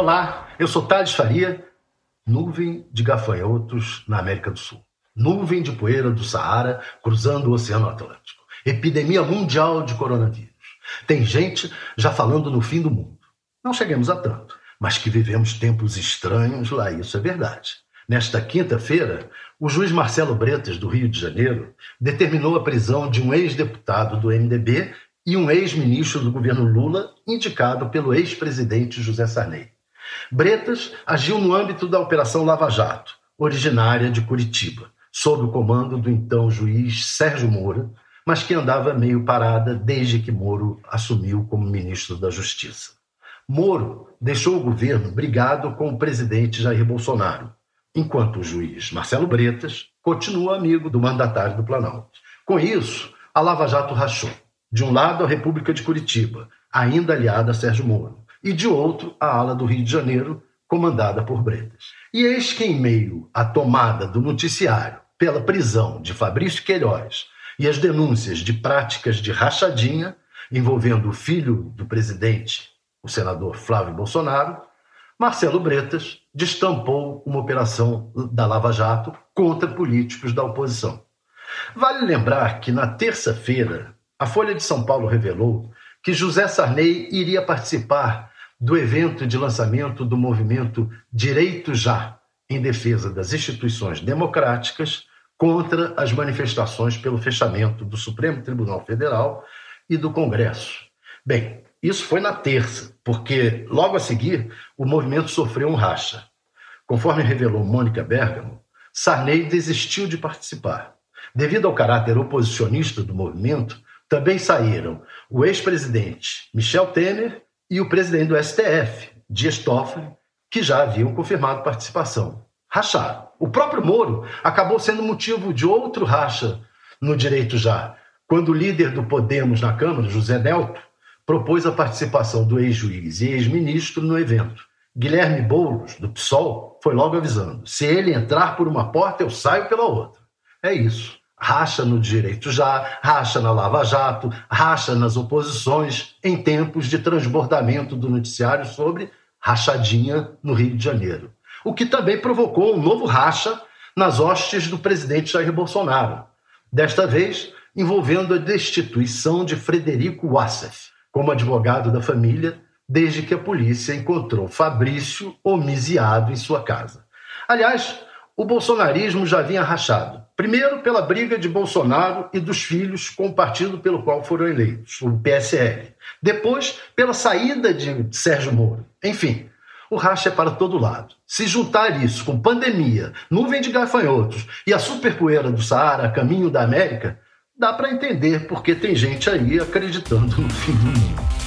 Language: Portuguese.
Olá, eu sou Thales Faria. Nuvem de gafanhotos na América do Sul. Nuvem de poeira do Saara cruzando o Oceano Atlântico. Epidemia mundial de coronavírus. Tem gente já falando no fim do mundo. Não cheguemos a tanto, mas que vivemos tempos estranhos, lá isso é verdade. Nesta quinta-feira, o juiz Marcelo Bretas, do Rio de Janeiro, determinou a prisão de um ex-deputado do MDB e um ex-ministro do governo Lula, indicado pelo ex-presidente José Sarney. Bretas agiu no âmbito da Operação Lava Jato, originária de Curitiba, sob o comando do então juiz Sérgio Moro, mas que andava meio parada desde que Moro assumiu como ministro da Justiça. Moro deixou o governo brigado com o presidente Jair Bolsonaro, enquanto o juiz Marcelo Bretas continua amigo do mandatário do Planalto. Com isso, a Lava Jato rachou. De um lado, a República de Curitiba, ainda aliada a Sérgio Moro, e de outro, a ala do Rio de Janeiro, comandada por Bretas. E eis que, em meio à tomada do noticiário pela prisão de Fabrício Queiroz e as denúncias de práticas de rachadinha envolvendo o filho do presidente, o senador Flávio Bolsonaro, Marcelo Bretas destampou uma operação da Lava Jato contra políticos da oposição. Vale lembrar que na terça-feira, a Folha de São Paulo revelou que José Sarney iria participar do evento de lançamento do movimento Direito Já, em defesa das instituições democráticas contra as manifestações pelo fechamento do Supremo Tribunal Federal e do Congresso. Bem, isso foi na terça, porque logo a seguir o movimento sofreu um racha. Conforme revelou Mônica Bergamo, Sarney desistiu de participar. Devido ao caráter oposicionista do movimento, também saíram o ex-presidente Michel Temer e o presidente do STF, Dias Toffoli, que já haviam confirmado participação. Racharam. O próprio Moro acabou sendo motivo de outro racha no direito já, quando o líder do Podemos na Câmara, José Nelto, propôs a participação do ex-juiz e ex-ministro no evento. Guilherme Boulos, do PSOL, foi logo avisando: se ele entrar por uma porta, eu saio pela outra. É isso racha no direito já, racha na Lava Jato, racha nas oposições, em tempos de transbordamento do noticiário sobre rachadinha no Rio de Janeiro. O que também provocou um novo racha nas hostes do presidente Jair Bolsonaro, desta vez envolvendo a destituição de Frederico Wassef como advogado da família, desde que a polícia encontrou Fabrício homiciado em sua casa. Aliás, o bolsonarismo já vinha rachado. Primeiro, pela briga de Bolsonaro e dos filhos com o partido pelo qual foram eleitos, o PSL. Depois, pela saída de Sérgio Moro. Enfim, o racha é para todo lado. Se juntar isso com pandemia, nuvem de gafanhotos e a superpoeira do Saara caminho da América, dá para entender porque tem gente aí acreditando no fim do mundo.